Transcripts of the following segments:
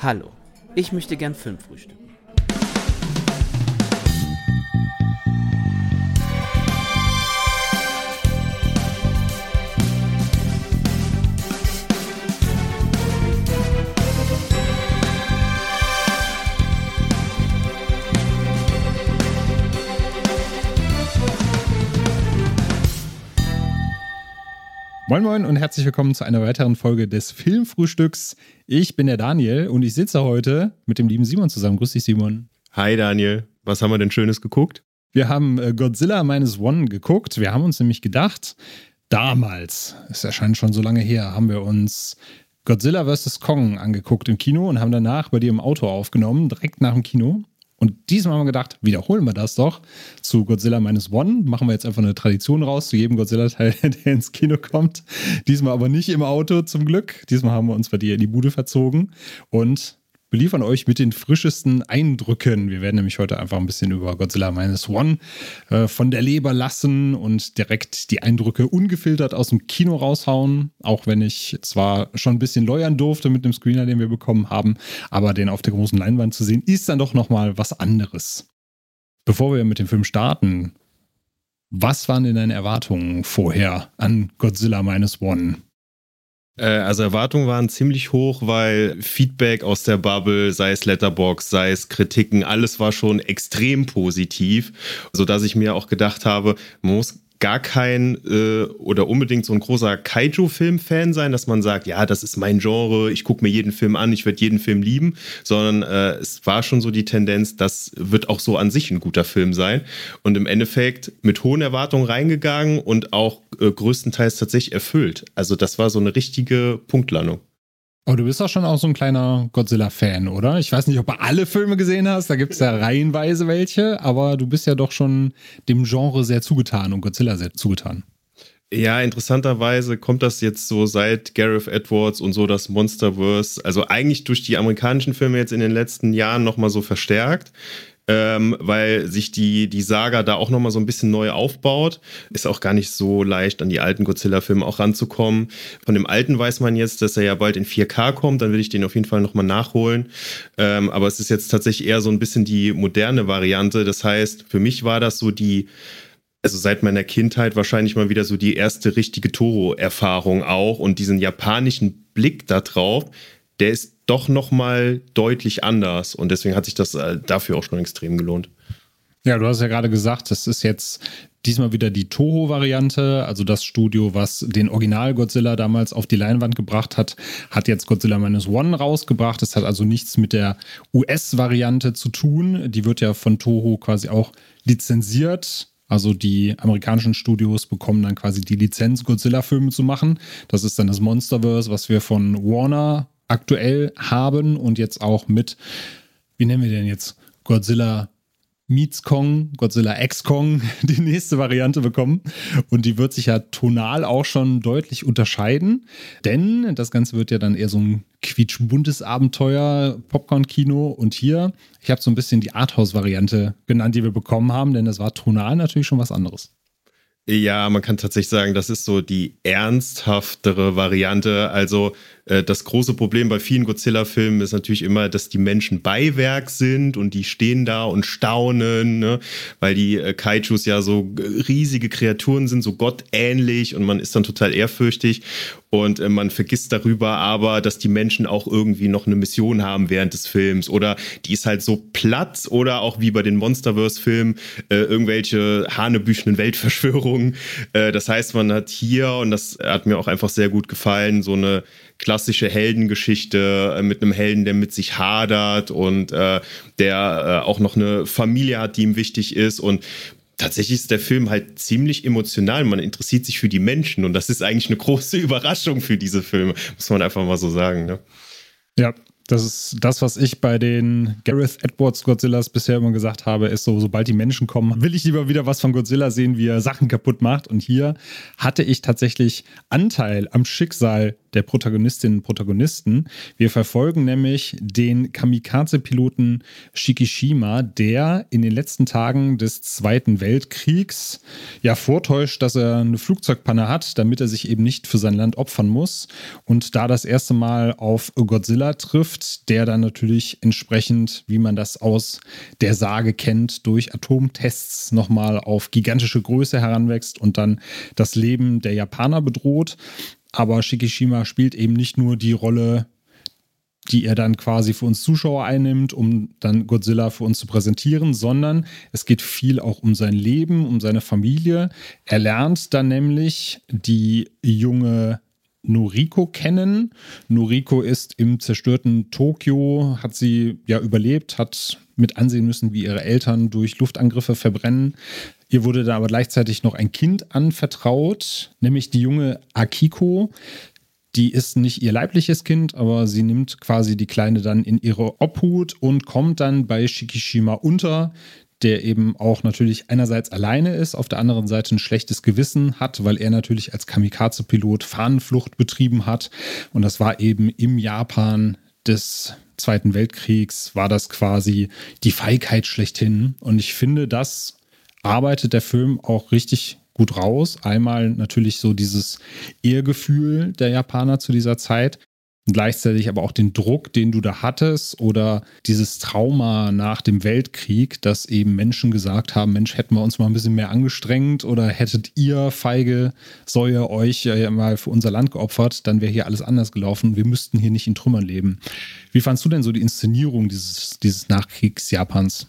Hallo, ich möchte gern Film Moin Moin und herzlich willkommen zu einer weiteren Folge des Filmfrühstücks. Ich bin der Daniel und ich sitze heute mit dem lieben Simon zusammen. Grüß dich, Simon. Hi Daniel, was haben wir denn Schönes geguckt? Wir haben äh, Godzilla Minus One geguckt. Wir haben uns nämlich gedacht, damals, es erscheint schon so lange her, haben wir uns Godzilla vs. Kong angeguckt im Kino und haben danach bei dir im Auto aufgenommen, direkt nach dem Kino. Und diesmal haben wir gedacht, wiederholen wir das doch zu Godzilla Minus One. Machen wir jetzt einfach eine Tradition raus zu jedem Godzilla-Teil, der ins Kino kommt. Diesmal aber nicht im Auto zum Glück. Diesmal haben wir uns bei dir in die Bude verzogen und beliefern euch mit den frischesten Eindrücken. Wir werden nämlich heute einfach ein bisschen über Godzilla Minus One äh, von der Leber lassen und direkt die Eindrücke ungefiltert aus dem Kino raushauen. Auch wenn ich zwar schon ein bisschen leuern durfte mit dem Screener, den wir bekommen haben, aber den auf der großen Leinwand zu sehen, ist dann doch nochmal was anderes. Bevor wir mit dem Film starten, was waren denn deine Erwartungen vorher an Godzilla Minus One? Äh, also Erwartungen waren ziemlich hoch, weil Feedback aus der Bubble, sei es Letterbox, sei es Kritiken, alles war schon extrem positiv, sodass ich mir auch gedacht habe, man muss gar kein äh, oder unbedingt so ein großer Kaiju-Film-Fan sein, dass man sagt, ja, das ist mein Genre, ich gucke mir jeden Film an, ich werde jeden Film lieben, sondern äh, es war schon so die Tendenz, das wird auch so an sich ein guter Film sein. Und im Endeffekt mit hohen Erwartungen reingegangen und auch äh, größtenteils tatsächlich erfüllt. Also das war so eine richtige Punktlandung. Aber du bist doch schon auch so ein kleiner Godzilla-Fan, oder? Ich weiß nicht, ob du alle Filme gesehen hast, da gibt es ja reihenweise welche, aber du bist ja doch schon dem Genre sehr zugetan und Godzilla sehr zugetan. Ja, interessanterweise kommt das jetzt so seit Gareth Edwards und so das Monsterverse, also eigentlich durch die amerikanischen Filme jetzt in den letzten Jahren nochmal so verstärkt ähm, weil sich die, die Saga da auch nochmal so ein bisschen neu aufbaut. Ist auch gar nicht so leicht, an die alten Godzilla-Filme auch ranzukommen. Von dem alten weiß man jetzt, dass er ja bald in 4K kommt, dann will ich den auf jeden Fall nochmal nachholen. Ähm, aber es ist jetzt tatsächlich eher so ein bisschen die moderne Variante. Das heißt, für mich war das so die also seit meiner Kindheit wahrscheinlich mal wieder so die erste richtige Toro-Erfahrung auch und diesen japanischen Blick da drauf, der ist doch nochmal deutlich anders. Und deswegen hat sich das äh, dafür auch schon extrem gelohnt. Ja, du hast ja gerade gesagt, das ist jetzt diesmal wieder die Toho-Variante, also das Studio, was den Original Godzilla damals auf die Leinwand gebracht hat, hat jetzt Godzilla Minus One rausgebracht. Das hat also nichts mit der US-Variante zu tun. Die wird ja von Toho quasi auch lizenziert. Also die amerikanischen Studios bekommen dann quasi die Lizenz, Godzilla-Filme zu machen. Das ist dann das Monsterverse, was wir von Warner aktuell haben und jetzt auch mit, wie nennen wir den jetzt? Godzilla Meets Kong, Godzilla X Kong, die nächste Variante bekommen. Und die wird sich ja tonal auch schon deutlich unterscheiden, denn das Ganze wird ja dann eher so ein quietschbuntes Abenteuer, Popcorn-Kino. Und hier, ich habe so ein bisschen die Arthouse-Variante genannt, die wir bekommen haben, denn das war tonal natürlich schon was anderes. Ja, man kann tatsächlich sagen, das ist so die ernsthaftere Variante. Also das große Problem bei vielen Godzilla-Filmen ist natürlich immer, dass die Menschen Beiwerk sind und die stehen da und staunen, ne? weil die äh, Kaijus ja so riesige Kreaturen sind, so gottähnlich und man ist dann total ehrfürchtig und äh, man vergisst darüber aber, dass die Menschen auch irgendwie noch eine Mission haben während des Films oder die ist halt so platt oder auch wie bei den Monsterverse-Filmen äh, irgendwelche hanebüchenen Weltverschwörungen. Äh, das heißt, man hat hier, und das hat mir auch einfach sehr gut gefallen, so eine klassische Heldengeschichte äh, mit einem Helden, der mit sich hadert und äh, der äh, auch noch eine Familie hat, die ihm wichtig ist und tatsächlich ist der Film halt ziemlich emotional. Man interessiert sich für die Menschen und das ist eigentlich eine große Überraschung für diese Filme, muss man einfach mal so sagen. Ne? Ja, das ist das, was ich bei den Gareth Edwards Godzillas bisher immer gesagt habe, ist so, sobald die Menschen kommen, will ich lieber wieder was von Godzilla sehen, wie er Sachen kaputt macht. Und hier hatte ich tatsächlich Anteil am Schicksal der Protagonistinnen und Protagonisten. Wir verfolgen nämlich den Kamikaze-Piloten Shikishima, der in den letzten Tagen des Zweiten Weltkriegs ja vortäuscht, dass er eine Flugzeugpanne hat, damit er sich eben nicht für sein Land opfern muss. Und da das erste Mal auf Godzilla trifft, der dann natürlich entsprechend, wie man das aus der Sage kennt, durch Atomtests nochmal auf gigantische Größe heranwächst und dann das Leben der Japaner bedroht. Aber Shikishima spielt eben nicht nur die Rolle die er dann quasi für uns Zuschauer einnimmt, um dann Godzilla für uns zu präsentieren, sondern es geht viel auch um sein Leben, um seine Familie. Er lernt dann nämlich die junge Noriko kennen. Noriko ist im zerstörten Tokio, hat sie ja überlebt, hat mit ansehen müssen, wie ihre Eltern durch Luftangriffe verbrennen. Ihr wurde da aber gleichzeitig noch ein Kind anvertraut, nämlich die junge Akiko die ist nicht ihr leibliches Kind, aber sie nimmt quasi die Kleine dann in ihre Obhut und kommt dann bei Shikishima unter, der eben auch natürlich einerseits alleine ist, auf der anderen Seite ein schlechtes Gewissen hat, weil er natürlich als Kamikaze-Pilot Fahnenflucht betrieben hat. Und das war eben im Japan des Zweiten Weltkriegs, war das quasi die Feigheit schlechthin. Und ich finde, das arbeitet der Film auch richtig gut raus. Einmal natürlich so dieses Ehrgefühl der Japaner zu dieser Zeit, gleichzeitig aber auch den Druck, den du da hattest oder dieses Trauma nach dem Weltkrieg, dass eben Menschen gesagt haben, Mensch, hätten wir uns mal ein bisschen mehr angestrengt oder hättet ihr feige Säue euch ja mal für unser Land geopfert, dann wäre hier alles anders gelaufen. Wir müssten hier nicht in Trümmern leben. Wie fandst du denn so die Inszenierung dieses, dieses Nachkriegs-Japans?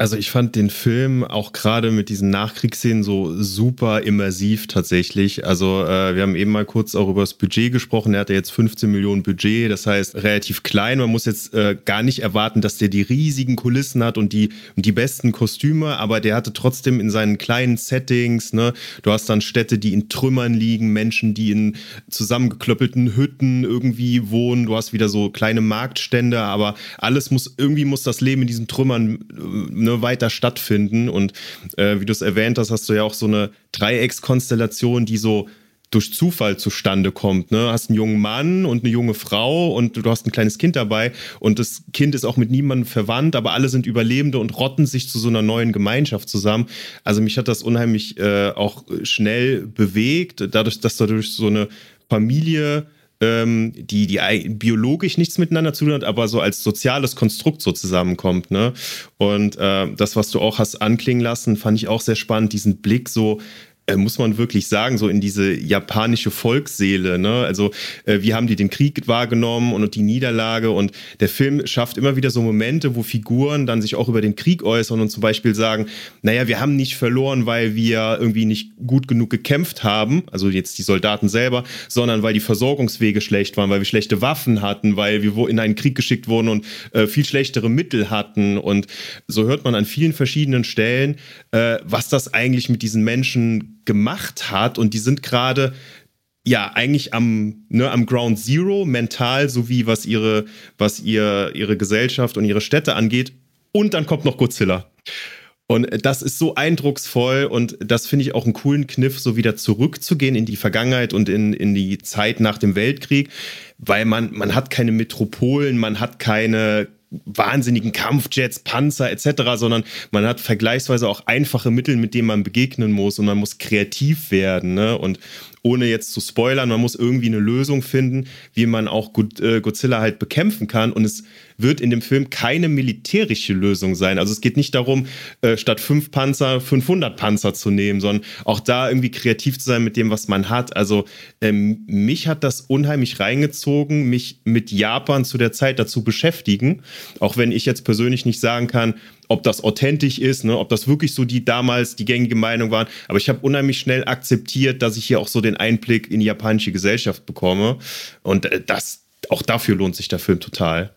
Also ich fand den Film auch gerade mit diesen Nachkriegsszenen so super immersiv tatsächlich. Also äh, wir haben eben mal kurz auch über das Budget gesprochen. Er hatte jetzt 15 Millionen Budget, das heißt relativ klein. Man muss jetzt äh, gar nicht erwarten, dass der die riesigen Kulissen hat und die, und die besten Kostüme, aber der hatte trotzdem in seinen kleinen Settings, ne, du hast dann Städte, die in Trümmern liegen, Menschen, die in zusammengeklöppelten Hütten irgendwie wohnen. Du hast wieder so kleine Marktstände, aber alles muss, irgendwie muss das Leben in diesen Trümmern ne, ne, weiter stattfinden. Und äh, wie du es erwähnt hast, hast du ja auch so eine Dreieckskonstellation, die so durch Zufall zustande kommt. Ne? Hast einen jungen Mann und eine junge Frau und du hast ein kleines Kind dabei und das Kind ist auch mit niemandem verwandt, aber alle sind Überlebende und rotten sich zu so einer neuen Gemeinschaft zusammen. Also mich hat das unheimlich äh, auch schnell bewegt, dadurch, dass dadurch so eine Familie ähm, die, die biologisch nichts miteinander zu tun hat, aber so als soziales Konstrukt so zusammenkommt. Ne? Und äh, das, was du auch hast anklingen lassen, fand ich auch sehr spannend, diesen Blick so muss man wirklich sagen, so in diese japanische Volksseele. Ne? Also, äh, wie haben die den Krieg wahrgenommen und, und die Niederlage? Und der Film schafft immer wieder so Momente, wo Figuren dann sich auch über den Krieg äußern und zum Beispiel sagen: Naja, wir haben nicht verloren, weil wir irgendwie nicht gut genug gekämpft haben, also jetzt die Soldaten selber, sondern weil die Versorgungswege schlecht waren, weil wir schlechte Waffen hatten, weil wir in einen Krieg geschickt wurden und äh, viel schlechtere Mittel hatten. Und so hört man an vielen verschiedenen Stellen, äh, was das eigentlich mit diesen Menschen gemacht hat und die sind gerade ja eigentlich am, ne, am Ground Zero mental sowie was ihre was ihr ihre Gesellschaft und ihre Städte angeht und dann kommt noch Godzilla. Und das ist so eindrucksvoll und das finde ich auch einen coolen Kniff, so wieder zurückzugehen in die Vergangenheit und in, in die Zeit nach dem Weltkrieg, weil man, man hat keine Metropolen, man hat keine, wahnsinnigen Kampfjets, Panzer etc., sondern man hat vergleichsweise auch einfache Mittel, mit denen man begegnen muss und man muss kreativ werden. Ne? Und ohne jetzt zu spoilern, man muss irgendwie eine Lösung finden, wie man auch äh, Godzilla halt bekämpfen kann. Und es wird in dem Film keine militärische Lösung sein. Also es geht nicht darum, äh, statt fünf Panzer 500 Panzer zu nehmen, sondern auch da irgendwie kreativ zu sein mit dem, was man hat. Also ähm, mich hat das unheimlich reingezogen, mich mit Japan zu der Zeit dazu beschäftigen. Auch wenn ich jetzt persönlich nicht sagen kann, ob das authentisch ist, ne, ob das wirklich so die damals die gängige Meinung waren. Aber ich habe unheimlich schnell akzeptiert, dass ich hier auch so den Einblick in die japanische Gesellschaft bekomme. Und äh, das, auch dafür lohnt sich der Film total.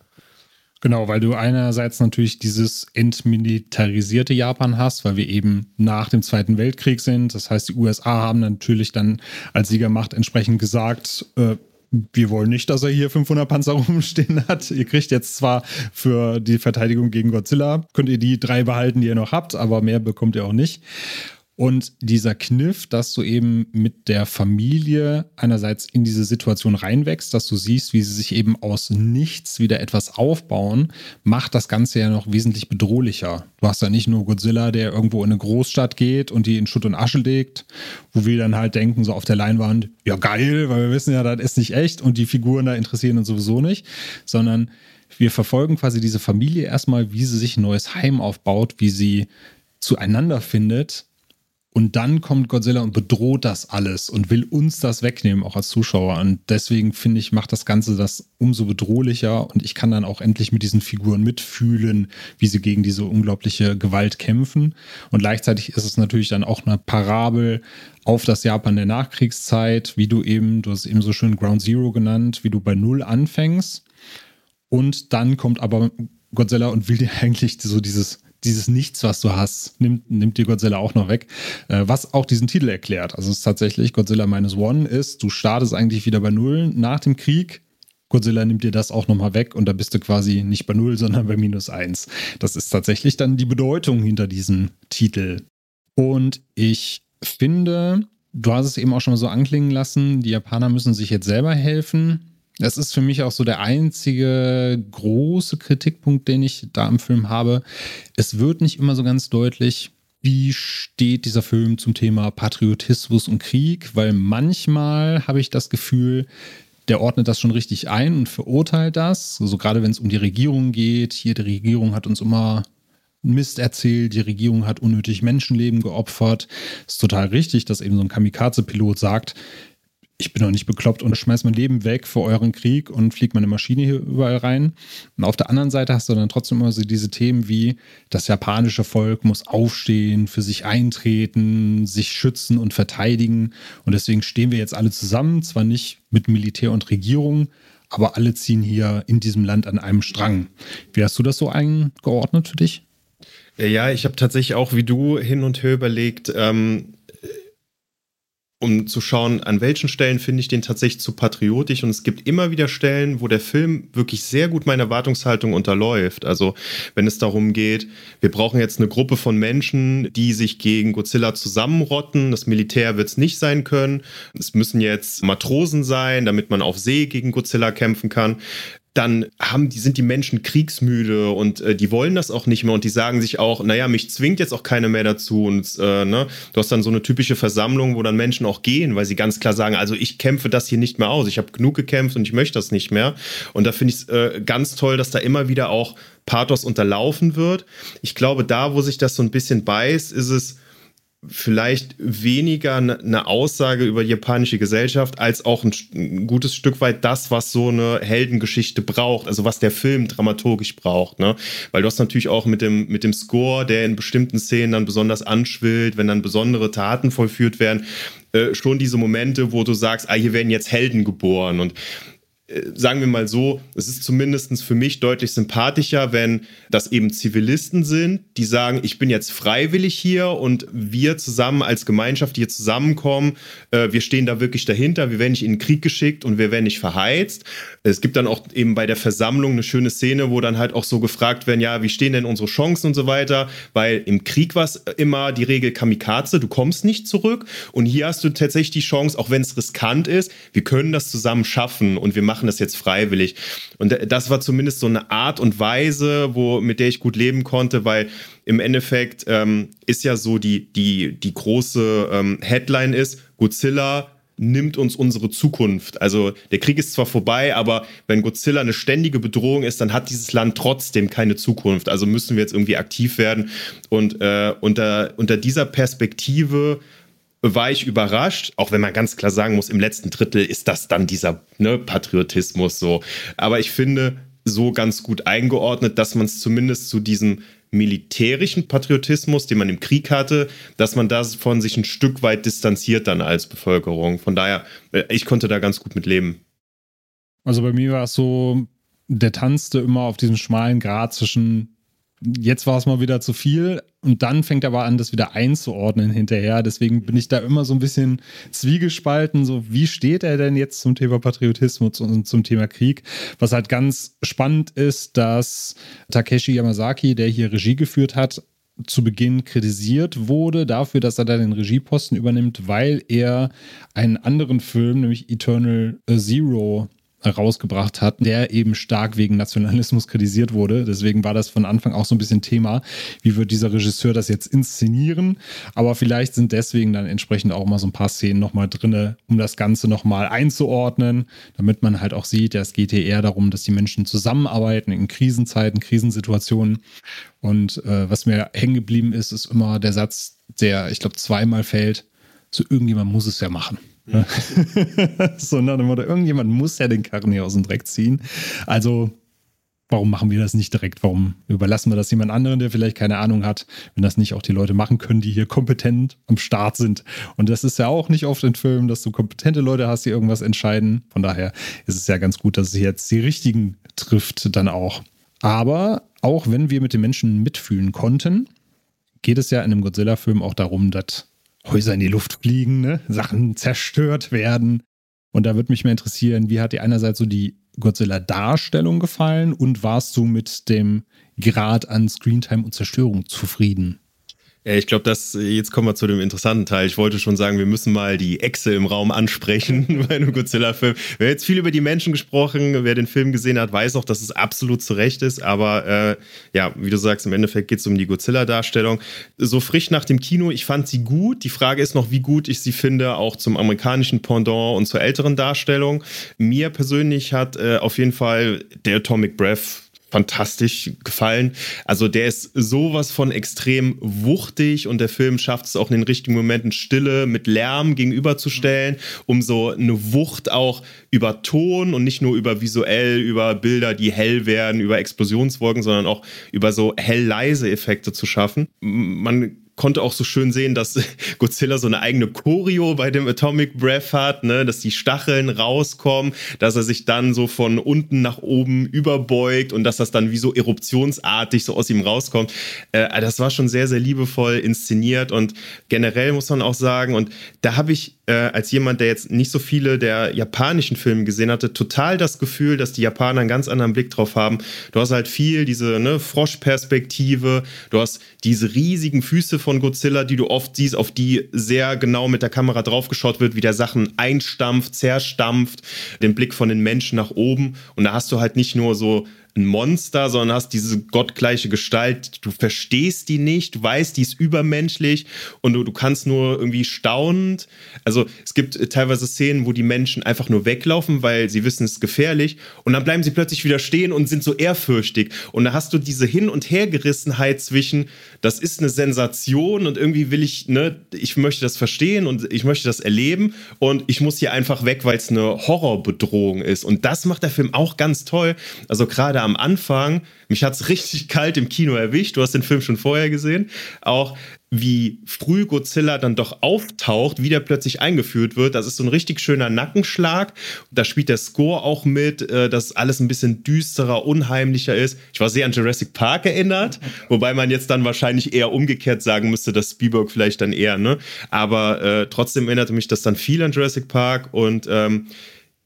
Genau, weil du einerseits natürlich dieses entmilitarisierte Japan hast, weil wir eben nach dem Zweiten Weltkrieg sind. Das heißt, die USA haben natürlich dann als Siegermacht entsprechend gesagt, äh, wir wollen nicht, dass er hier 500 Panzer rumstehen hat. Ihr kriegt jetzt zwar für die Verteidigung gegen Godzilla, könnt ihr die drei behalten, die ihr noch habt, aber mehr bekommt ihr auch nicht. Und dieser Kniff, dass du eben mit der Familie einerseits in diese Situation reinwächst, dass du siehst, wie sie sich eben aus nichts wieder etwas aufbauen, macht das Ganze ja noch wesentlich bedrohlicher. Du hast ja nicht nur Godzilla, der irgendwo in eine Großstadt geht und die in Schutt und Asche legt, wo wir dann halt denken, so auf der Leinwand, ja geil, weil wir wissen ja, das ist nicht echt und die Figuren da interessieren uns sowieso nicht, sondern wir verfolgen quasi diese Familie erstmal, wie sie sich ein neues Heim aufbaut, wie sie zueinander findet und dann kommt Godzilla und bedroht das alles und will uns das wegnehmen, auch als Zuschauer. Und deswegen finde ich, macht das Ganze das umso bedrohlicher. Und ich kann dann auch endlich mit diesen Figuren mitfühlen, wie sie gegen diese unglaubliche Gewalt kämpfen. Und gleichzeitig ist es natürlich dann auch eine Parabel auf das Japan der Nachkriegszeit, wie du eben, du hast eben so schön Ground Zero genannt, wie du bei Null anfängst. Und dann kommt aber Godzilla und will dir eigentlich so dieses dieses Nichts, was du hast, nimmt, nimmt dir Godzilla auch noch weg. Äh, was auch diesen Titel erklärt. Also es ist tatsächlich Godzilla Minus One ist, du startest eigentlich wieder bei Null nach dem Krieg. Godzilla nimmt dir das auch nochmal weg und da bist du quasi nicht bei Null, sondern bei minus eins. Das ist tatsächlich dann die Bedeutung hinter diesem Titel. Und ich finde, du hast es eben auch schon mal so anklingen lassen, die Japaner müssen sich jetzt selber helfen. Das ist für mich auch so der einzige große Kritikpunkt, den ich da im Film habe. Es wird nicht immer so ganz deutlich, wie steht dieser Film zum Thema Patriotismus und Krieg, weil manchmal habe ich das Gefühl, der ordnet das schon richtig ein und verurteilt das. Also gerade wenn es um die Regierung geht, hier die Regierung hat uns immer Mist erzählt, die Regierung hat unnötig Menschenleben geopfert. Ist total richtig, dass eben so ein Kamikaze-Pilot sagt, ich bin doch nicht bekloppt und schmeiß mein Leben weg für euren Krieg und fliege meine Maschine hier überall rein. Und auf der anderen Seite hast du dann trotzdem immer so diese Themen wie, das japanische Volk muss aufstehen, für sich eintreten, sich schützen und verteidigen. Und deswegen stehen wir jetzt alle zusammen, zwar nicht mit Militär und Regierung, aber alle ziehen hier in diesem Land an einem Strang. Wie hast du das so eingeordnet für dich? Ja, ich habe tatsächlich auch wie du hin und her überlegt, ähm, um zu schauen, an welchen Stellen finde ich den tatsächlich zu patriotisch. Und es gibt immer wieder Stellen, wo der Film wirklich sehr gut meine Erwartungshaltung unterläuft. Also wenn es darum geht, wir brauchen jetzt eine Gruppe von Menschen, die sich gegen Godzilla zusammenrotten. Das Militär wird es nicht sein können. Es müssen jetzt Matrosen sein, damit man auf See gegen Godzilla kämpfen kann dann haben die, sind die Menschen kriegsmüde und äh, die wollen das auch nicht mehr und die sagen sich auch, naja, mich zwingt jetzt auch keiner mehr dazu. Und äh, ne, du hast dann so eine typische Versammlung, wo dann Menschen auch gehen, weil sie ganz klar sagen, also ich kämpfe das hier nicht mehr aus, ich habe genug gekämpft und ich möchte das nicht mehr. Und da finde ich es äh, ganz toll, dass da immer wieder auch Pathos unterlaufen wird. Ich glaube, da, wo sich das so ein bisschen beißt, ist es vielleicht weniger eine Aussage über die japanische Gesellschaft als auch ein, gutes Stück weit das, was so eine Heldengeschichte braucht, also was der Film dramaturgisch braucht, ne? Weil du hast natürlich auch mit dem, mit dem Score, der in bestimmten Szenen dann besonders anschwillt, wenn dann besondere Taten vollführt werden, äh, schon diese Momente, wo du sagst, ah, hier werden jetzt Helden geboren und sagen wir mal so, es ist zumindest für mich deutlich sympathischer, wenn das eben Zivilisten sind, die sagen, ich bin jetzt freiwillig hier und wir zusammen als Gemeinschaft hier zusammenkommen, äh, wir stehen da wirklich dahinter, wir werden nicht in den Krieg geschickt und wir werden nicht verheizt. Es gibt dann auch eben bei der Versammlung eine schöne Szene, wo dann halt auch so gefragt werden, ja, wie stehen denn unsere Chancen und so weiter, weil im Krieg war es immer die Regel Kamikaze, du kommst nicht zurück. Und hier hast du tatsächlich die Chance, auch wenn es riskant ist, wir können das zusammen schaffen und wir machen machen das jetzt freiwillig. Und das war zumindest so eine Art und Weise, wo, mit der ich gut leben konnte, weil im Endeffekt ähm, ist ja so die, die, die große ähm, Headline ist, Godzilla nimmt uns unsere Zukunft. Also der Krieg ist zwar vorbei, aber wenn Godzilla eine ständige Bedrohung ist, dann hat dieses Land trotzdem keine Zukunft. Also müssen wir jetzt irgendwie aktiv werden. Und äh, unter, unter dieser Perspektive war ich überrascht, auch wenn man ganz klar sagen muss, im letzten Drittel ist das dann dieser ne, Patriotismus so. Aber ich finde so ganz gut eingeordnet, dass man es zumindest zu diesem militärischen Patriotismus, den man im Krieg hatte, dass man davon sich ein Stück weit distanziert dann als Bevölkerung. Von daher, äh, ich konnte da ganz gut mit leben. Also bei mir war es so, der tanzte immer auf diesem schmalen Grat zwischen jetzt war es mal wieder zu viel und dann fängt er aber an, das wieder einzuordnen hinterher. Deswegen bin ich da immer so ein bisschen zwiegespalten. So, wie steht er denn jetzt zum Thema Patriotismus und zum Thema Krieg? Was halt ganz spannend ist, dass Takeshi Yamazaki, der hier Regie geführt hat, zu Beginn kritisiert wurde dafür, dass er da den Regieposten übernimmt, weil er einen anderen Film, nämlich Eternal Zero, rausgebracht hat, der eben stark wegen Nationalismus kritisiert wurde. Deswegen war das von Anfang auch so ein bisschen Thema, wie wird dieser Regisseur das jetzt inszenieren. Aber vielleicht sind deswegen dann entsprechend auch mal so ein paar Szenen nochmal drin, um das Ganze nochmal einzuordnen, damit man halt auch sieht, es geht hier eher darum, dass die Menschen zusammenarbeiten in Krisenzeiten, Krisensituationen. Und äh, was mir hängen geblieben ist, ist immer der Satz, der, ich glaube, zweimal fällt, so irgendjemand muss es ja machen. Ja. so irgendjemand muss ja den Karren hier aus dem Dreck ziehen. Also, warum machen wir das nicht direkt? Warum überlassen wir das jemand anderen, der vielleicht keine Ahnung hat, wenn das nicht auch die Leute machen können, die hier kompetent am Start sind? Und das ist ja auch nicht oft in Filmen, dass du kompetente Leute hast, die irgendwas entscheiden. Von daher ist es ja ganz gut, dass es jetzt die richtigen trifft dann auch. Aber auch wenn wir mit den Menschen mitfühlen konnten, geht es ja in einem Godzilla-Film auch darum, dass Häuser in die Luft fliegen, ne? Sachen zerstört werden. Und da würde mich mehr interessieren, wie hat dir einerseits so die Godzilla-Darstellung gefallen und warst du mit dem Grad an Screentime und Zerstörung zufrieden? Ja, ich glaube, dass jetzt kommen wir zu dem interessanten Teil. Ich wollte schon sagen, wir müssen mal die Echse im Raum ansprechen bei einem Godzilla-Film. Wir jetzt viel über die Menschen gesprochen. Wer den Film gesehen hat, weiß auch, dass es absolut zu Recht ist. Aber äh, ja, wie du sagst, im Endeffekt geht es um die Godzilla-Darstellung. So frisch nach dem Kino, ich fand sie gut. Die Frage ist noch, wie gut ich sie finde, auch zum amerikanischen Pendant und zur älteren Darstellung. Mir persönlich hat äh, auf jeden Fall der Atomic Breath fantastisch gefallen. Also der ist sowas von extrem wuchtig und der Film schafft es auch in den richtigen Momenten Stille mit Lärm gegenüberzustellen, um so eine Wucht auch über Ton und nicht nur über visuell, über Bilder, die hell werden, über Explosionswolken, sondern auch über so hell-leise Effekte zu schaffen. Man konnte auch so schön sehen, dass Godzilla so eine eigene Choreo bei dem Atomic Breath hat, ne? dass die Stacheln rauskommen, dass er sich dann so von unten nach oben überbeugt und dass das dann wie so eruptionsartig so aus ihm rauskommt. Äh, das war schon sehr, sehr liebevoll inszeniert und generell muss man auch sagen, und da habe ich äh, als jemand, der jetzt nicht so viele der japanischen Filme gesehen hatte, total das Gefühl, dass die Japaner einen ganz anderen Blick drauf haben. Du hast halt viel diese ne, Froschperspektive, du hast diese riesigen Füße von Godzilla, die du oft siehst, auf die sehr genau mit der Kamera draufgeschaut wird, wie der Sachen einstampft, zerstampft, den Blick von den Menschen nach oben. Und da hast du halt nicht nur so ein Monster, sondern hast diese gottgleiche Gestalt. Du verstehst die nicht, du weißt, die ist übermenschlich und du, du kannst nur irgendwie staunend. Also es gibt äh, teilweise Szenen, wo die Menschen einfach nur weglaufen, weil sie wissen, es ist gefährlich. Und dann bleiben sie plötzlich wieder stehen und sind so ehrfürchtig. Und da hast du diese Hin- und Hergerissenheit zwischen, das ist eine Sensation und irgendwie will ich, ne, ich möchte das verstehen und ich möchte das erleben und ich muss hier einfach weg, weil es eine Horrorbedrohung ist. Und das macht der Film auch ganz toll. Also gerade am Anfang, mich hat es richtig kalt im Kino erwischt. Du hast den Film schon vorher gesehen. Auch wie früh Godzilla dann doch auftaucht, wie der plötzlich eingeführt wird. Das ist so ein richtig schöner Nackenschlag. Da spielt der Score auch mit, äh, dass alles ein bisschen düsterer, unheimlicher ist. Ich war sehr an Jurassic Park erinnert, wobei man jetzt dann wahrscheinlich eher umgekehrt sagen müsste, dass Spielberg vielleicht dann eher, ne? Aber äh, trotzdem erinnerte mich das dann viel an Jurassic Park und ähm,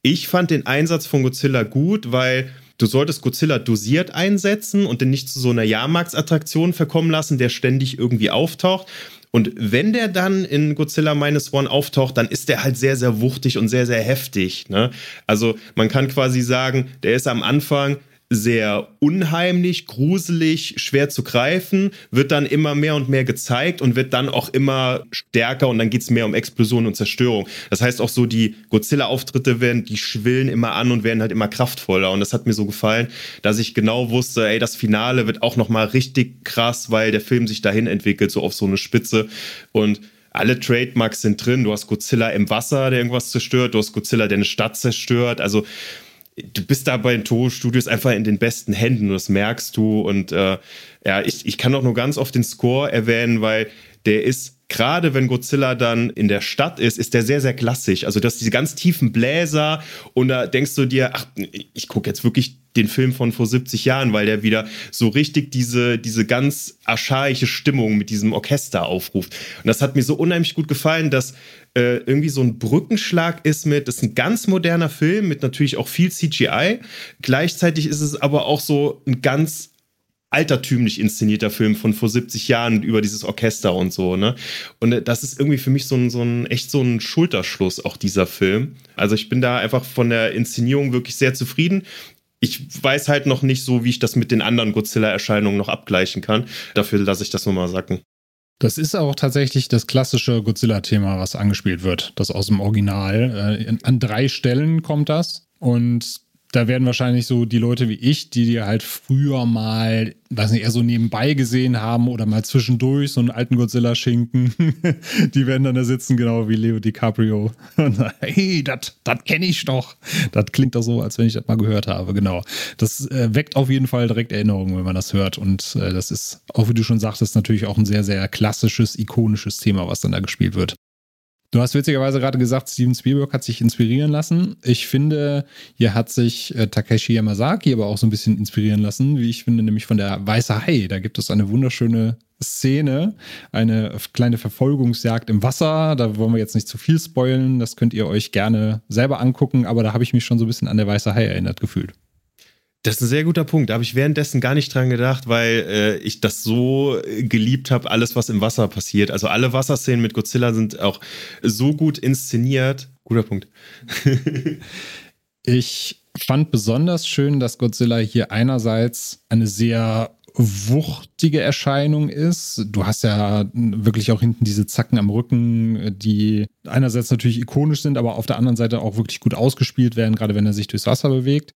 ich fand den Einsatz von Godzilla gut, weil du solltest Godzilla dosiert einsetzen und den nicht zu so einer Jahrmarktsattraktion verkommen lassen, der ständig irgendwie auftaucht. Und wenn der dann in Godzilla Minus One auftaucht, dann ist der halt sehr, sehr wuchtig und sehr, sehr heftig. Ne? Also man kann quasi sagen, der ist am Anfang sehr unheimlich, gruselig, schwer zu greifen, wird dann immer mehr und mehr gezeigt und wird dann auch immer stärker und dann geht es mehr um Explosion und Zerstörung. Das heißt auch so, die Godzilla-Auftritte werden, die schwillen immer an und werden halt immer kraftvoller und das hat mir so gefallen, dass ich genau wusste, ey, das Finale wird auch nochmal richtig krass, weil der Film sich dahin entwickelt, so auf so eine Spitze und alle Trademarks sind drin. Du hast Godzilla im Wasser, der irgendwas zerstört. Du hast Godzilla, der eine Stadt zerstört. Also du bist da bei den Toho-Studios einfach in den besten Händen, das merkst du. Und äh, ja, ich, ich kann auch nur ganz oft den Score erwähnen, weil der ist gerade wenn Godzilla dann in der Stadt ist, ist der sehr, sehr klassisch. Also, du hast diese ganz tiefen Bläser und da denkst du dir, ach, ich gucke jetzt wirklich den Film von vor 70 Jahren, weil der wieder so richtig diese, diese ganz archaische Stimmung mit diesem Orchester aufruft. Und das hat mir so unheimlich gut gefallen, dass äh, irgendwie so ein Brückenschlag ist mit, das ist ein ganz moderner Film mit natürlich auch viel CGI. Gleichzeitig ist es aber auch so ein ganz altertümlich inszenierter Film von vor 70 Jahren über dieses Orchester und so, ne? Und äh, das ist irgendwie für mich so ein, so ein echt so ein Schulterschluss, auch dieser Film. Also ich bin da einfach von der Inszenierung wirklich sehr zufrieden. Ich weiß halt noch nicht so, wie ich das mit den anderen Godzilla-Erscheinungen noch abgleichen kann. Dafür lasse ich das nochmal sacken. Das ist auch tatsächlich das klassische Godzilla-Thema, was angespielt wird. Das aus dem Original. Äh, an drei Stellen kommt das. Und da werden wahrscheinlich so die Leute wie ich, die die halt früher mal, weiß nicht, eher so nebenbei gesehen haben oder mal zwischendurch so einen alten Godzilla-Schinken, die werden dann da sitzen, genau wie Leo DiCaprio. Und sagen, hey, das kenne ich doch. Das klingt doch so, als wenn ich das mal gehört habe, genau. Das äh, weckt auf jeden Fall direkt Erinnerungen, wenn man das hört. Und äh, das ist, auch wie du schon sagtest, natürlich auch ein sehr, sehr klassisches, ikonisches Thema, was dann da gespielt wird. Du hast witzigerweise gerade gesagt, Steven Spielberg hat sich inspirieren lassen. Ich finde, hier hat sich äh, Takeshi Yamazaki aber auch so ein bisschen inspirieren lassen, wie ich finde, nämlich von der Weiße Hai. Da gibt es eine wunderschöne Szene, eine kleine Verfolgungsjagd im Wasser. Da wollen wir jetzt nicht zu viel spoilen. Das könnt ihr euch gerne selber angucken, aber da habe ich mich schon so ein bisschen an der Weiße Hai erinnert gefühlt. Das ist ein sehr guter Punkt. Da habe ich währenddessen gar nicht dran gedacht, weil äh, ich das so geliebt habe, alles, was im Wasser passiert. Also alle Wasserszenen mit Godzilla sind auch so gut inszeniert. Guter Punkt. ich fand besonders schön, dass Godzilla hier einerseits eine sehr wuchtige Erscheinung ist. Du hast ja wirklich auch hinten diese Zacken am Rücken, die einerseits natürlich ikonisch sind, aber auf der anderen Seite auch wirklich gut ausgespielt werden, gerade wenn er sich durchs Wasser bewegt.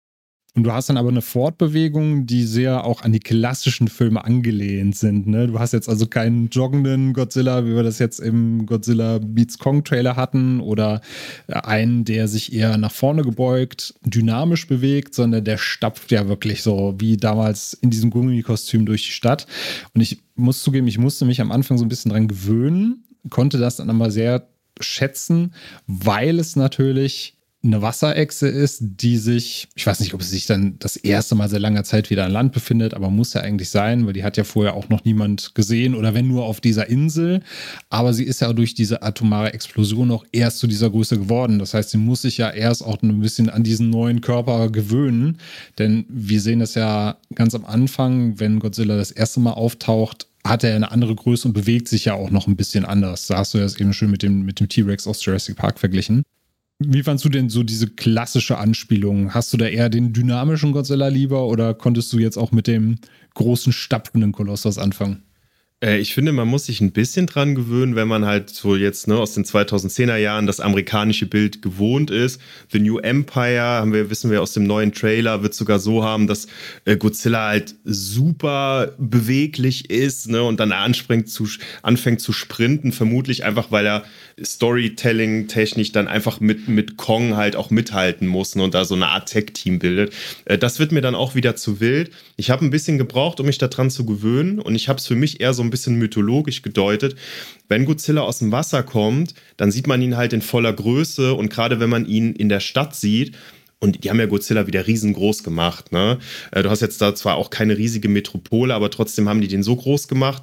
Und du hast dann aber eine Fortbewegung, die sehr auch an die klassischen Filme angelehnt sind. Ne? Du hast jetzt also keinen joggenden Godzilla, wie wir das jetzt im Godzilla Beats Kong Trailer hatten, oder einen, der sich eher nach vorne gebeugt, dynamisch bewegt, sondern der stapft ja wirklich so wie damals in diesem Gummikostüm durch die Stadt. Und ich muss zugeben, ich musste mich am Anfang so ein bisschen dran gewöhnen, konnte das dann aber sehr schätzen, weil es natürlich eine Wasserechse ist, die sich, ich weiß nicht, ob sie sich dann das erste Mal seit langer Zeit wieder an Land befindet, aber muss ja eigentlich sein, weil die hat ja vorher auch noch niemand gesehen oder wenn nur auf dieser Insel. Aber sie ist ja durch diese atomare Explosion auch erst zu dieser Größe geworden. Das heißt, sie muss sich ja erst auch ein bisschen an diesen neuen Körper gewöhnen. Denn wir sehen das ja ganz am Anfang, wenn Godzilla das erste Mal auftaucht, hat er eine andere Größe und bewegt sich ja auch noch ein bisschen anders. Da hast du ja es eben schön mit dem, mit dem T-Rex aus Jurassic Park verglichen. Wie fandst du denn so diese klassische Anspielung? Hast du da eher den dynamischen Godzilla lieber oder konntest du jetzt auch mit dem großen stapfenden Kolossus anfangen? Äh, ich finde, man muss sich ein bisschen dran gewöhnen, wenn man halt so jetzt ne, aus den 2010er Jahren das amerikanische Bild gewohnt ist. The New Empire, haben wir, wissen wir aus dem neuen Trailer, wird sogar so haben, dass äh, Godzilla halt super beweglich ist ne, und dann anspringt zu, anfängt zu sprinten, vermutlich einfach, weil er Storytelling-technisch dann einfach mit, mit Kong halt auch mithalten muss ne, und da so eine Art Tech-Team bildet. Äh, das wird mir dann auch wieder zu wild. Ich habe ein bisschen gebraucht, um mich daran zu gewöhnen und ich habe es für mich eher so ein bisschen mythologisch gedeutet. Wenn Godzilla aus dem Wasser kommt, dann sieht man ihn halt in voller Größe und gerade wenn man ihn in der Stadt sieht, und die haben ja Godzilla wieder riesengroß gemacht. Ne? Äh, du hast jetzt da zwar auch keine riesige Metropole, aber trotzdem haben die den so groß gemacht,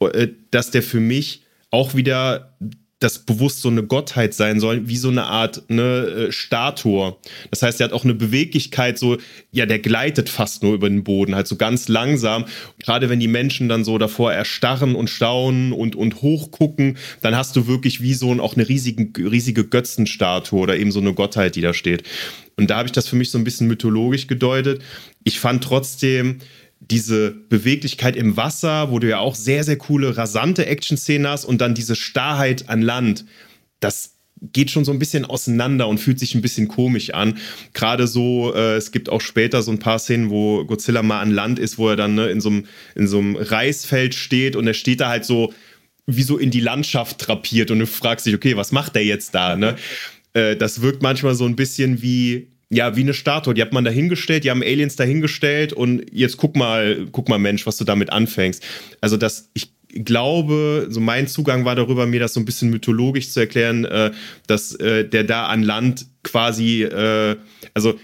äh, dass der für mich auch wieder das bewusst so eine Gottheit sein soll, wie so eine Art ne, äh, Statue. Das heißt, er hat auch eine Beweglichkeit, so, ja, der gleitet fast nur über den Boden, halt so ganz langsam. Gerade wenn die Menschen dann so davor erstarren und staunen und, und hochgucken, dann hast du wirklich wie so ein, auch eine riesige, riesige Götzenstatue oder eben so eine Gottheit, die da steht. Und da habe ich das für mich so ein bisschen mythologisch gedeutet. Ich fand trotzdem, diese Beweglichkeit im Wasser, wo du ja auch sehr, sehr coole, rasante Action-Szenen hast und dann diese Starrheit an Land, das geht schon so ein bisschen auseinander und fühlt sich ein bisschen komisch an. Gerade so, äh, es gibt auch später so ein paar Szenen, wo Godzilla mal an Land ist, wo er dann ne, in, so einem, Reisfeld steht und er steht da halt so wie so in die Landschaft drapiert und du fragst dich, okay, was macht der jetzt da? Ne? Äh, das wirkt manchmal so ein bisschen wie ja, wie eine Statue. Die hat man dahingestellt, die haben Aliens dahingestellt und jetzt guck mal, guck mal, Mensch, was du damit anfängst. Also, das, ich glaube, so mein Zugang war darüber, mir das so ein bisschen mythologisch zu erklären, äh, dass äh, der da an Land quasi, äh, also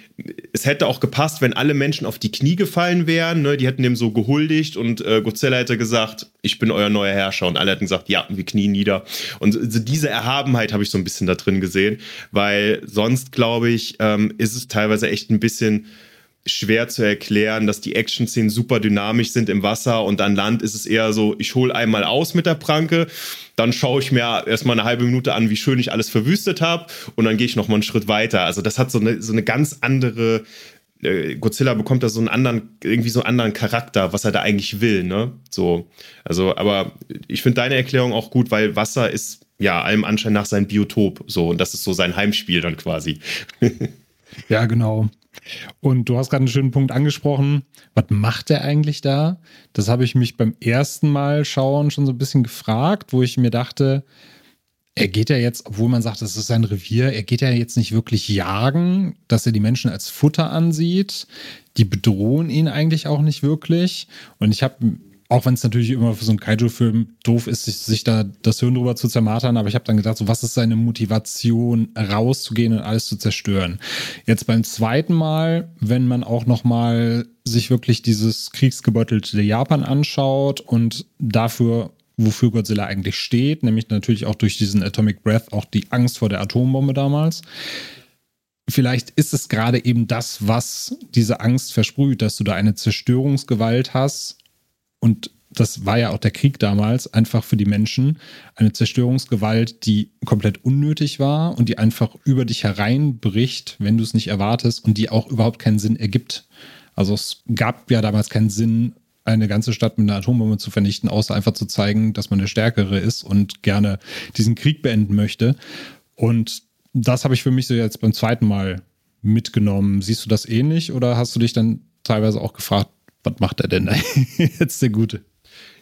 es hätte auch gepasst, wenn alle Menschen auf die Knie gefallen wären, ne? die hätten dem so gehuldigt und äh, Godzilla hätte gesagt, ich bin euer neuer Herrscher und alle hätten gesagt, ja, wir knien nieder. Und so diese Erhabenheit habe ich so ein bisschen da drin gesehen, weil sonst, glaube ich, ähm, ist es teilweise echt ein bisschen schwer zu erklären, dass die Action-Szenen super dynamisch sind im Wasser und an Land ist es eher so, ich hole einmal aus mit der Pranke, dann schaue ich mir erstmal eine halbe Minute an, wie schön ich alles verwüstet habe und dann gehe ich nochmal einen Schritt weiter. Also das hat so eine, so eine ganz andere äh, Godzilla bekommt da so einen anderen, irgendwie so einen anderen Charakter, was er da eigentlich will, ne? So, also, aber ich finde deine Erklärung auch gut, weil Wasser ist ja allem Anschein nach sein Biotop, so, und das ist so sein Heimspiel dann quasi. ja, genau. Und du hast gerade einen schönen Punkt angesprochen. Was macht er eigentlich da? Das habe ich mich beim ersten Mal schauen schon so ein bisschen gefragt, wo ich mir dachte, er geht ja jetzt, obwohl man sagt, das ist sein Revier, er geht ja jetzt nicht wirklich jagen, dass er die Menschen als Futter ansieht. Die bedrohen ihn eigentlich auch nicht wirklich. Und ich habe, auch wenn es natürlich immer für so einen Kaiju-Film doof ist, sich, sich, da das Hirn drüber zu zermartern, aber ich habe dann gedacht, so was ist seine Motivation, rauszugehen und alles zu zerstören? Jetzt beim zweiten Mal, wenn man auch nochmal sich wirklich dieses kriegsgebeutelte Japan anschaut und dafür wofür Godzilla eigentlich steht, nämlich natürlich auch durch diesen Atomic Breath, auch die Angst vor der Atombombe damals. Vielleicht ist es gerade eben das, was diese Angst versprüht, dass du da eine Zerstörungsgewalt hast. Und das war ja auch der Krieg damals, einfach für die Menschen. Eine Zerstörungsgewalt, die komplett unnötig war und die einfach über dich hereinbricht, wenn du es nicht erwartest und die auch überhaupt keinen Sinn ergibt. Also es gab ja damals keinen Sinn, eine ganze Stadt mit einer Atombombe zu vernichten, außer einfach zu zeigen, dass man der Stärkere ist und gerne diesen Krieg beenden möchte. Und das habe ich für mich so jetzt beim zweiten Mal mitgenommen. Siehst du das ähnlich oder hast du dich dann teilweise auch gefragt, was macht er denn jetzt der Gute?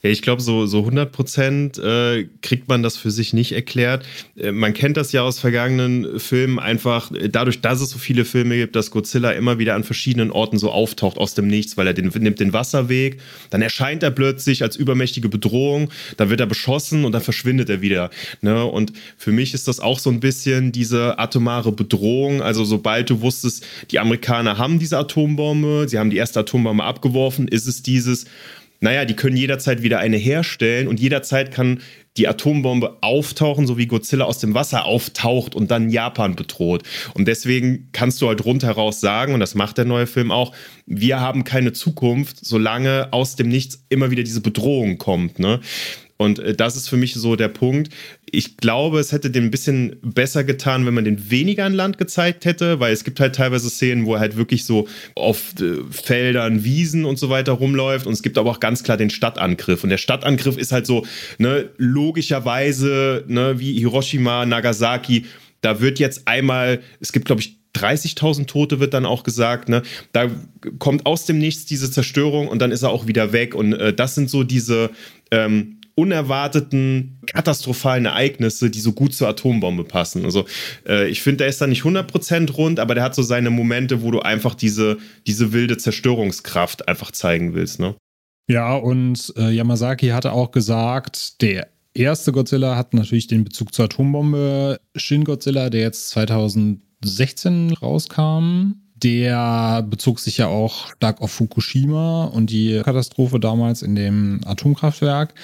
Ja, ich glaube, so, so 100 Prozent äh, kriegt man das für sich nicht erklärt. Äh, man kennt das ja aus vergangenen Filmen einfach äh, dadurch, dass es so viele Filme gibt, dass Godzilla immer wieder an verschiedenen Orten so auftaucht aus dem Nichts, weil er den, nimmt den Wasserweg, dann erscheint er plötzlich als übermächtige Bedrohung, dann wird er beschossen und dann verschwindet er wieder. Ne? Und für mich ist das auch so ein bisschen diese atomare Bedrohung. Also sobald du wusstest, die Amerikaner haben diese Atombombe, sie haben die erste Atombombe abgeworfen, ist es dieses naja, die können jederzeit wieder eine herstellen und jederzeit kann die Atombombe auftauchen, so wie Godzilla aus dem Wasser auftaucht und dann Japan bedroht. Und deswegen kannst du halt rundheraus sagen, und das macht der neue Film auch, wir haben keine Zukunft, solange aus dem Nichts immer wieder diese Bedrohung kommt. Ne? Und äh, das ist für mich so der Punkt. Ich glaube, es hätte dem ein bisschen besser getan, wenn man den weniger an Land gezeigt hätte, weil es gibt halt teilweise Szenen, wo er halt wirklich so auf äh, Feldern, Wiesen und so weiter rumläuft. Und es gibt aber auch ganz klar den Stadtangriff. Und der Stadtangriff ist halt so, ne, logischerweise, ne, wie Hiroshima, Nagasaki, da wird jetzt einmal, es gibt, glaube ich, 30.000 Tote wird dann auch gesagt. Ne? Da kommt aus dem Nichts diese Zerstörung und dann ist er auch wieder weg. Und äh, das sind so diese ähm, unerwarteten, katastrophalen Ereignisse, die so gut zur Atombombe passen. Also äh, ich finde, der ist da nicht 100% rund, aber der hat so seine Momente, wo du einfach diese, diese wilde Zerstörungskraft einfach zeigen willst. Ne? Ja, und äh, Yamazaki hatte auch gesagt, der erste Godzilla hat natürlich den Bezug zur Atombombe. Shin Godzilla, der jetzt 2016 rauskam, der bezog sich ja auch stark auf Fukushima und die Katastrophe damals in dem Atomkraftwerk.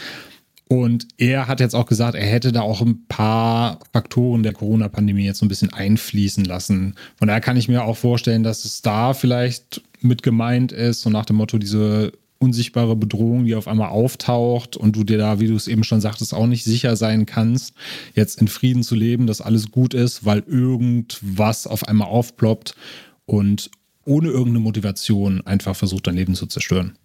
Und er hat jetzt auch gesagt, er hätte da auch ein paar Faktoren der Corona-Pandemie jetzt so ein bisschen einfließen lassen. Von daher kann ich mir auch vorstellen, dass es da vielleicht mit gemeint ist, so nach dem Motto, diese unsichtbare Bedrohung, die auf einmal auftaucht und du dir da, wie du es eben schon sagtest, auch nicht sicher sein kannst, jetzt in Frieden zu leben, dass alles gut ist, weil irgendwas auf einmal aufploppt und ohne irgendeine Motivation einfach versucht, dein Leben zu zerstören.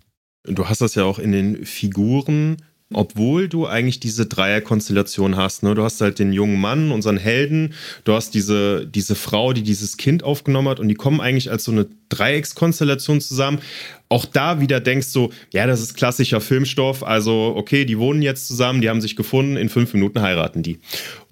Du hast das ja auch in den Figuren obwohl du eigentlich diese Dreierkonstellation hast. Ne? Du hast halt den jungen Mann, unseren Helden, du hast diese, diese Frau, die dieses Kind aufgenommen hat und die kommen eigentlich als so eine Dreieckskonstellation zusammen. Auch da wieder denkst du, ja, das ist klassischer Filmstoff. Also, okay, die wohnen jetzt zusammen, die haben sich gefunden, in fünf Minuten heiraten die.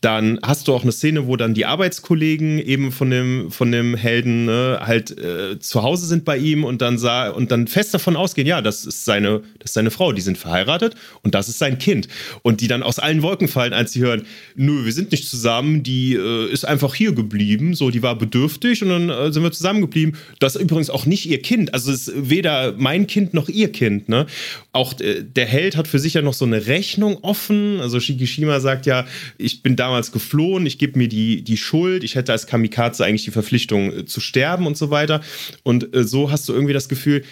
Dann hast du auch eine Szene, wo dann die Arbeitskollegen eben von dem, von dem Helden ne, halt äh, zu Hause sind bei ihm und dann sah und dann fest davon ausgehen, ja, das ist seine, das ist seine Frau, die sind verheiratet und das ist sein Kind. Und die dann aus allen Wolken fallen, als sie hören, nö, wir sind nicht zusammen, die äh, ist einfach hier geblieben, so, die war bedürftig und dann äh, sind wir zusammengeblieben. Das ist übrigens auch nicht ihr Kind. Also es ist weder mein Kind noch ihr Kind. Ne? Auch äh, der Held hat für sich ja noch so eine Rechnung offen. Also Shikishima sagt ja, ich bin damals geflohen, ich gebe mir die, die Schuld, ich hätte als Kamikaze eigentlich die Verpflichtung äh, zu sterben und so weiter. Und äh, so hast du irgendwie das Gefühl,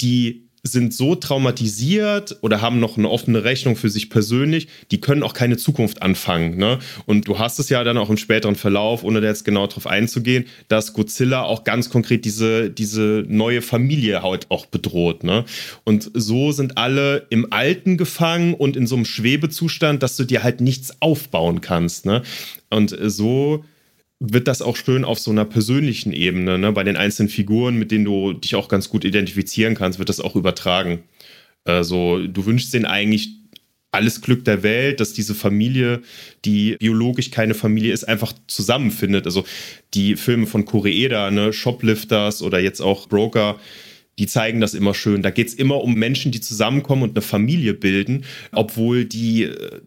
die sind so traumatisiert oder haben noch eine offene Rechnung für sich persönlich, die können auch keine Zukunft anfangen. Ne? Und du hast es ja dann auch im späteren Verlauf, ohne da jetzt genau darauf einzugehen, dass Godzilla auch ganz konkret diese, diese neue Familie halt auch bedroht. Ne? Und so sind alle im Alten gefangen und in so einem Schwebezustand, dass du dir halt nichts aufbauen kannst. Ne? Und so wird das auch schön auf so einer persönlichen Ebene, ne? bei den einzelnen Figuren, mit denen du dich auch ganz gut identifizieren kannst, wird das auch übertragen. Also du wünschst denen eigentlich alles Glück der Welt, dass diese Familie, die biologisch keine Familie ist, einfach zusammenfindet. Also die Filme von Koreeda, ne, Shoplifters oder jetzt auch Broker, die zeigen das immer schön. Da geht es immer um Menschen, die zusammenkommen und eine Familie bilden, obwohl die äh,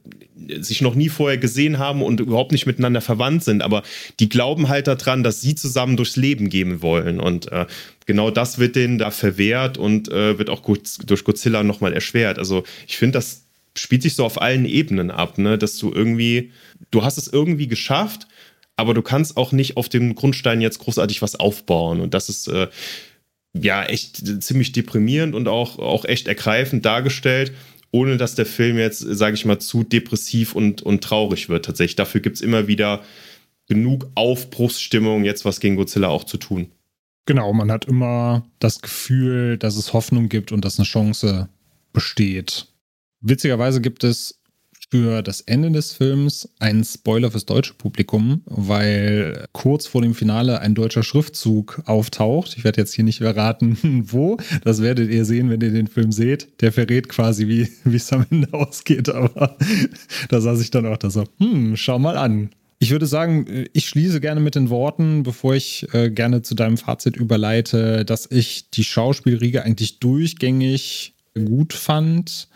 sich noch nie vorher gesehen haben und überhaupt nicht miteinander verwandt sind, aber die glauben halt daran, dass sie zusammen durchs Leben gehen wollen. Und äh, genau das wird denen da verwehrt und äh, wird auch durch Godzilla nochmal erschwert. Also ich finde, das spielt sich so auf allen Ebenen ab, ne? dass du irgendwie, du hast es irgendwie geschafft, aber du kannst auch nicht auf dem Grundstein jetzt großartig was aufbauen. Und das ist äh, ja echt ziemlich deprimierend und auch, auch echt ergreifend dargestellt ohne dass der Film jetzt, sage ich mal, zu depressiv und, und traurig wird. Tatsächlich, dafür gibt es immer wieder genug Aufbruchsstimmung, jetzt was gegen Godzilla auch zu tun. Genau, man hat immer das Gefühl, dass es Hoffnung gibt und dass eine Chance besteht. Witzigerweise gibt es für das Ende des Films ein Spoiler fürs deutsche Publikum, weil kurz vor dem Finale ein deutscher Schriftzug auftaucht. Ich werde jetzt hier nicht verraten, wo. Das werdet ihr sehen, wenn ihr den Film seht. Der verrät quasi, wie es am Ende ausgeht. Aber da saß ich dann auch da so, hm, schau mal an. Ich würde sagen, ich schließe gerne mit den Worten, bevor ich äh, gerne zu deinem Fazit überleite, dass ich die Schauspielriege eigentlich durchgängig gut fand.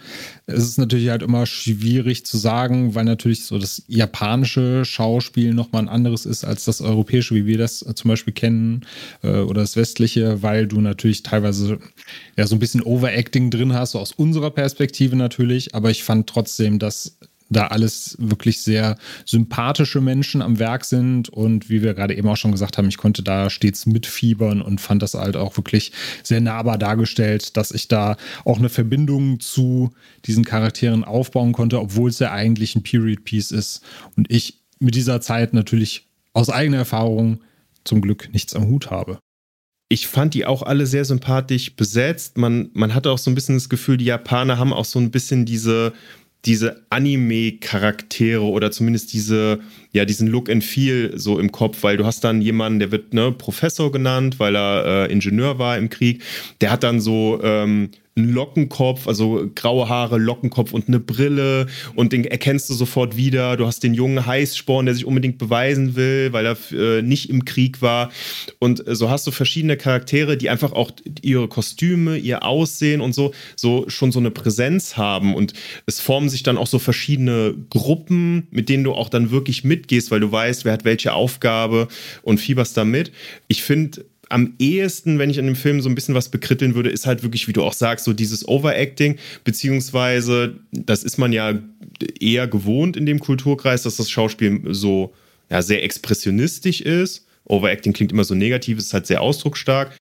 Es ist natürlich halt immer schwierig zu sagen, weil natürlich so das japanische Schauspiel nochmal ein anderes ist als das europäische, wie wir das zum Beispiel kennen, äh, oder das westliche, weil du natürlich teilweise ja so ein bisschen Overacting drin hast, so aus unserer Perspektive natürlich. Aber ich fand trotzdem, dass da alles wirklich sehr sympathische Menschen am Werk sind. Und wie wir gerade eben auch schon gesagt haben, ich konnte da stets mitfiebern und fand das halt auch wirklich sehr nahbar dargestellt, dass ich da auch eine Verbindung zu diesen Charakteren aufbauen konnte, obwohl es ja eigentlich ein Period Piece ist. Und ich mit dieser Zeit natürlich aus eigener Erfahrung zum Glück nichts am Hut habe. Ich fand die auch alle sehr sympathisch besetzt. Man, man hatte auch so ein bisschen das Gefühl, die Japaner haben auch so ein bisschen diese, diese Anime-Charaktere oder zumindest diese, ja, diesen Look and Feel so im Kopf, weil du hast dann jemanden, der wird ne, Professor genannt, weil er äh, Ingenieur war im Krieg. Der hat dann so ähm, einen Lockenkopf, also graue Haare, Lockenkopf und eine Brille und den erkennst du sofort wieder. Du hast den jungen Heißsporn, der sich unbedingt beweisen will, weil er äh, nicht im Krieg war. Und äh, so hast du verschiedene Charaktere, die einfach auch ihre Kostüme, ihr Aussehen und so, so schon so eine Präsenz haben. Und es formen sich dann auch so verschiedene Gruppen, mit denen du auch dann wirklich mitgehst, weil du weißt, wer hat welche Aufgabe und fieberst damit. Ich finde, am ehesten, wenn ich an dem Film so ein bisschen was bekritteln würde, ist halt wirklich, wie du auch sagst, so dieses Overacting, beziehungsweise das ist man ja eher gewohnt in dem Kulturkreis, dass das Schauspiel so ja, sehr expressionistisch ist. Overacting klingt immer so negativ, ist halt sehr ausdrucksstark.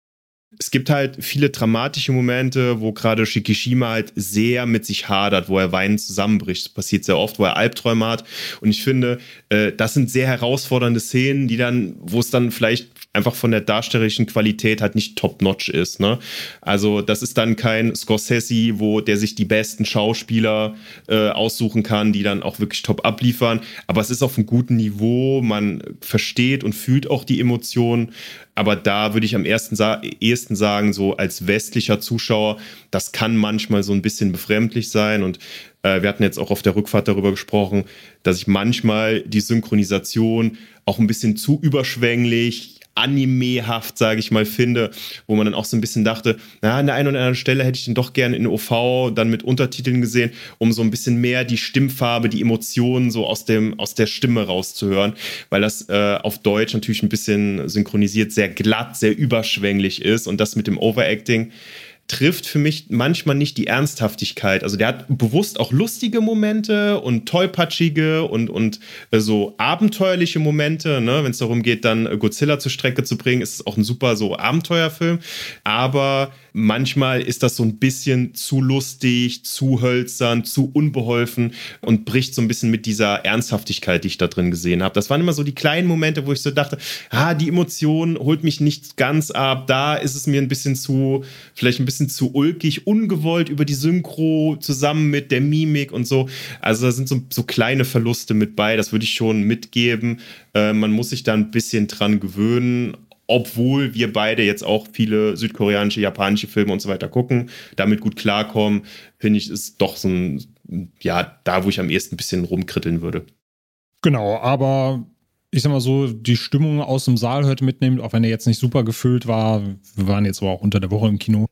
Es gibt halt viele dramatische Momente, wo gerade Shikishima halt sehr mit sich hadert, wo er weinend zusammenbricht. Das passiert sehr oft, wo er Albträume hat. Und ich finde, äh, das sind sehr herausfordernde Szenen, die dann, wo es dann vielleicht einfach von der darstellerischen Qualität halt nicht top-notch ist. Ne? Also das ist dann kein Scorsese, wo der sich die besten Schauspieler äh, aussuchen kann, die dann auch wirklich top abliefern. Aber es ist auf einem guten Niveau, man versteht und fühlt auch die Emotionen. Aber da würde ich am ersten sa ehesten sagen, so als westlicher Zuschauer, das kann manchmal so ein bisschen befremdlich sein. Und äh, wir hatten jetzt auch auf der Rückfahrt darüber gesprochen, dass ich manchmal die Synchronisation auch ein bisschen zu überschwänglich, animehaft, sage ich mal, finde, wo man dann auch so ein bisschen dachte, na, an der einen oder anderen Stelle hätte ich den doch gerne in OV dann mit Untertiteln gesehen, um so ein bisschen mehr die Stimmfarbe, die Emotionen so aus, dem, aus der Stimme rauszuhören, weil das äh, auf Deutsch natürlich ein bisschen synchronisiert sehr glatt, sehr überschwänglich ist und das mit dem Overacting trifft für mich manchmal nicht die Ernsthaftigkeit. Also der hat bewusst auch lustige Momente und tollpatschige und, und äh, so abenteuerliche Momente. Ne? Wenn es darum geht, dann Godzilla zur Strecke zu bringen, ist es auch ein super so Abenteuerfilm. Aber manchmal ist das so ein bisschen zu lustig, zu hölzern, zu unbeholfen und bricht so ein bisschen mit dieser Ernsthaftigkeit, die ich da drin gesehen habe. Das waren immer so die kleinen Momente, wo ich so dachte, ah, die Emotion holt mich nicht ganz ab. Da ist es mir ein bisschen zu, vielleicht ein bisschen zu ulkig, ungewollt über die Synchro zusammen mit der Mimik und so. Also da sind so, so kleine Verluste mit bei. Das würde ich schon mitgeben. Äh, man muss sich da ein bisschen dran gewöhnen obwohl wir beide jetzt auch viele südkoreanische, japanische Filme und so weiter gucken, damit gut klarkommen, finde ich, ist doch so ein, ja, da, wo ich am ehesten ein bisschen rumkritteln würde. Genau, aber ich sag mal so, die Stimmung aus dem Saal heute mitnehmen, auch wenn er jetzt nicht super gefüllt war, wir waren jetzt aber auch unter der Woche im Kino,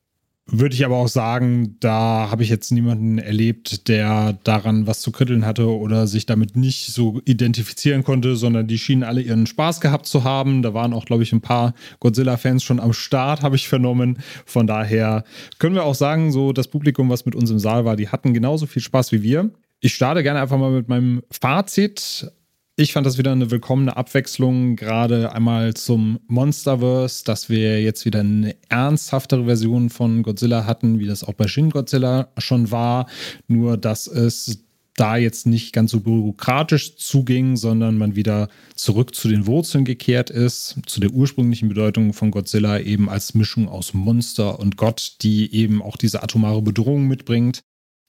würde ich aber auch sagen, da habe ich jetzt niemanden erlebt, der daran was zu kritteln hatte oder sich damit nicht so identifizieren konnte, sondern die schienen alle ihren Spaß gehabt zu haben. Da waren auch, glaube ich, ein paar Godzilla-Fans schon am Start, habe ich vernommen. Von daher können wir auch sagen, so das Publikum, was mit uns im Saal war, die hatten genauso viel Spaß wie wir. Ich starte gerne einfach mal mit meinem Fazit. Ich fand das wieder eine willkommene Abwechslung, gerade einmal zum Monsterverse, dass wir jetzt wieder eine ernsthaftere Version von Godzilla hatten, wie das auch bei Shin Godzilla schon war. Nur, dass es da jetzt nicht ganz so bürokratisch zuging, sondern man wieder zurück zu den Wurzeln gekehrt ist, zu der ursprünglichen Bedeutung von Godzilla eben als Mischung aus Monster und Gott, die eben auch diese atomare Bedrohung mitbringt.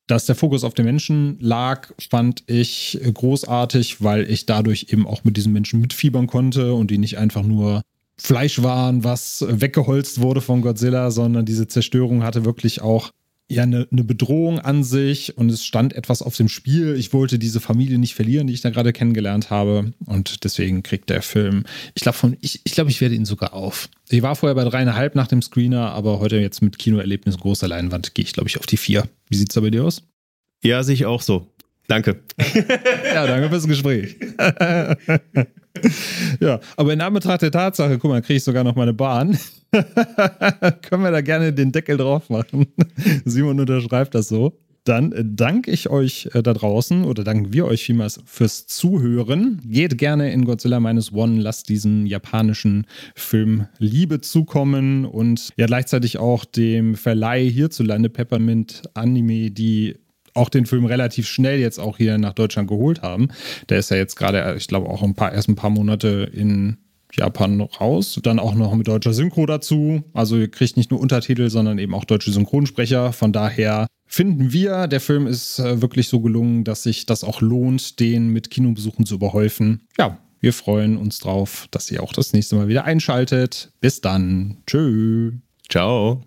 Dass der Fokus auf den Menschen lag, fand ich großartig, weil ich dadurch eben auch mit diesen Menschen mitfiebern konnte und die nicht einfach nur Fleisch waren, was weggeholzt wurde von Godzilla, sondern diese Zerstörung hatte wirklich auch ja eine, eine, Bedrohung an sich und es stand etwas auf dem Spiel. Ich wollte diese Familie nicht verlieren, die ich da gerade kennengelernt habe. Und deswegen kriegt der Film, ich glaube, von, ich, ich glaube, ich werde ihn sogar auf. Ich war vorher bei dreieinhalb nach dem Screener, aber heute jetzt mit Kinoerlebnis großer Leinwand gehe ich, glaube ich, auf die vier. Wie sieht es da bei dir aus? Ja, sehe ich auch so. Danke. ja, danke fürs Gespräch. ja, aber in Anbetracht der Tatsache, guck mal, kriege ich sogar noch meine Bahn. Können wir da gerne den Deckel drauf machen? Simon unterschreibt das so. Dann äh, danke ich euch äh, da draußen oder danken wir euch vielmals fürs Zuhören. Geht gerne in Godzilla Minus One, lasst diesen japanischen Film Liebe zukommen und ja gleichzeitig auch dem Verleih hierzulande Peppermint Anime, die auch den Film relativ schnell jetzt auch hier nach Deutschland geholt haben. Der ist ja jetzt gerade, ich glaube, auch ein paar, erst ein paar Monate in Japan raus. Dann auch noch mit deutscher Synchro dazu. Also ihr kriegt nicht nur Untertitel, sondern eben auch deutsche Synchronsprecher. Von daher finden wir, der Film ist äh, wirklich so gelungen, dass sich das auch lohnt, den mit Kinobesuchen zu überhäufen. Ja, wir freuen uns drauf, dass ihr auch das nächste Mal wieder einschaltet. Bis dann. Tschö. Ciao.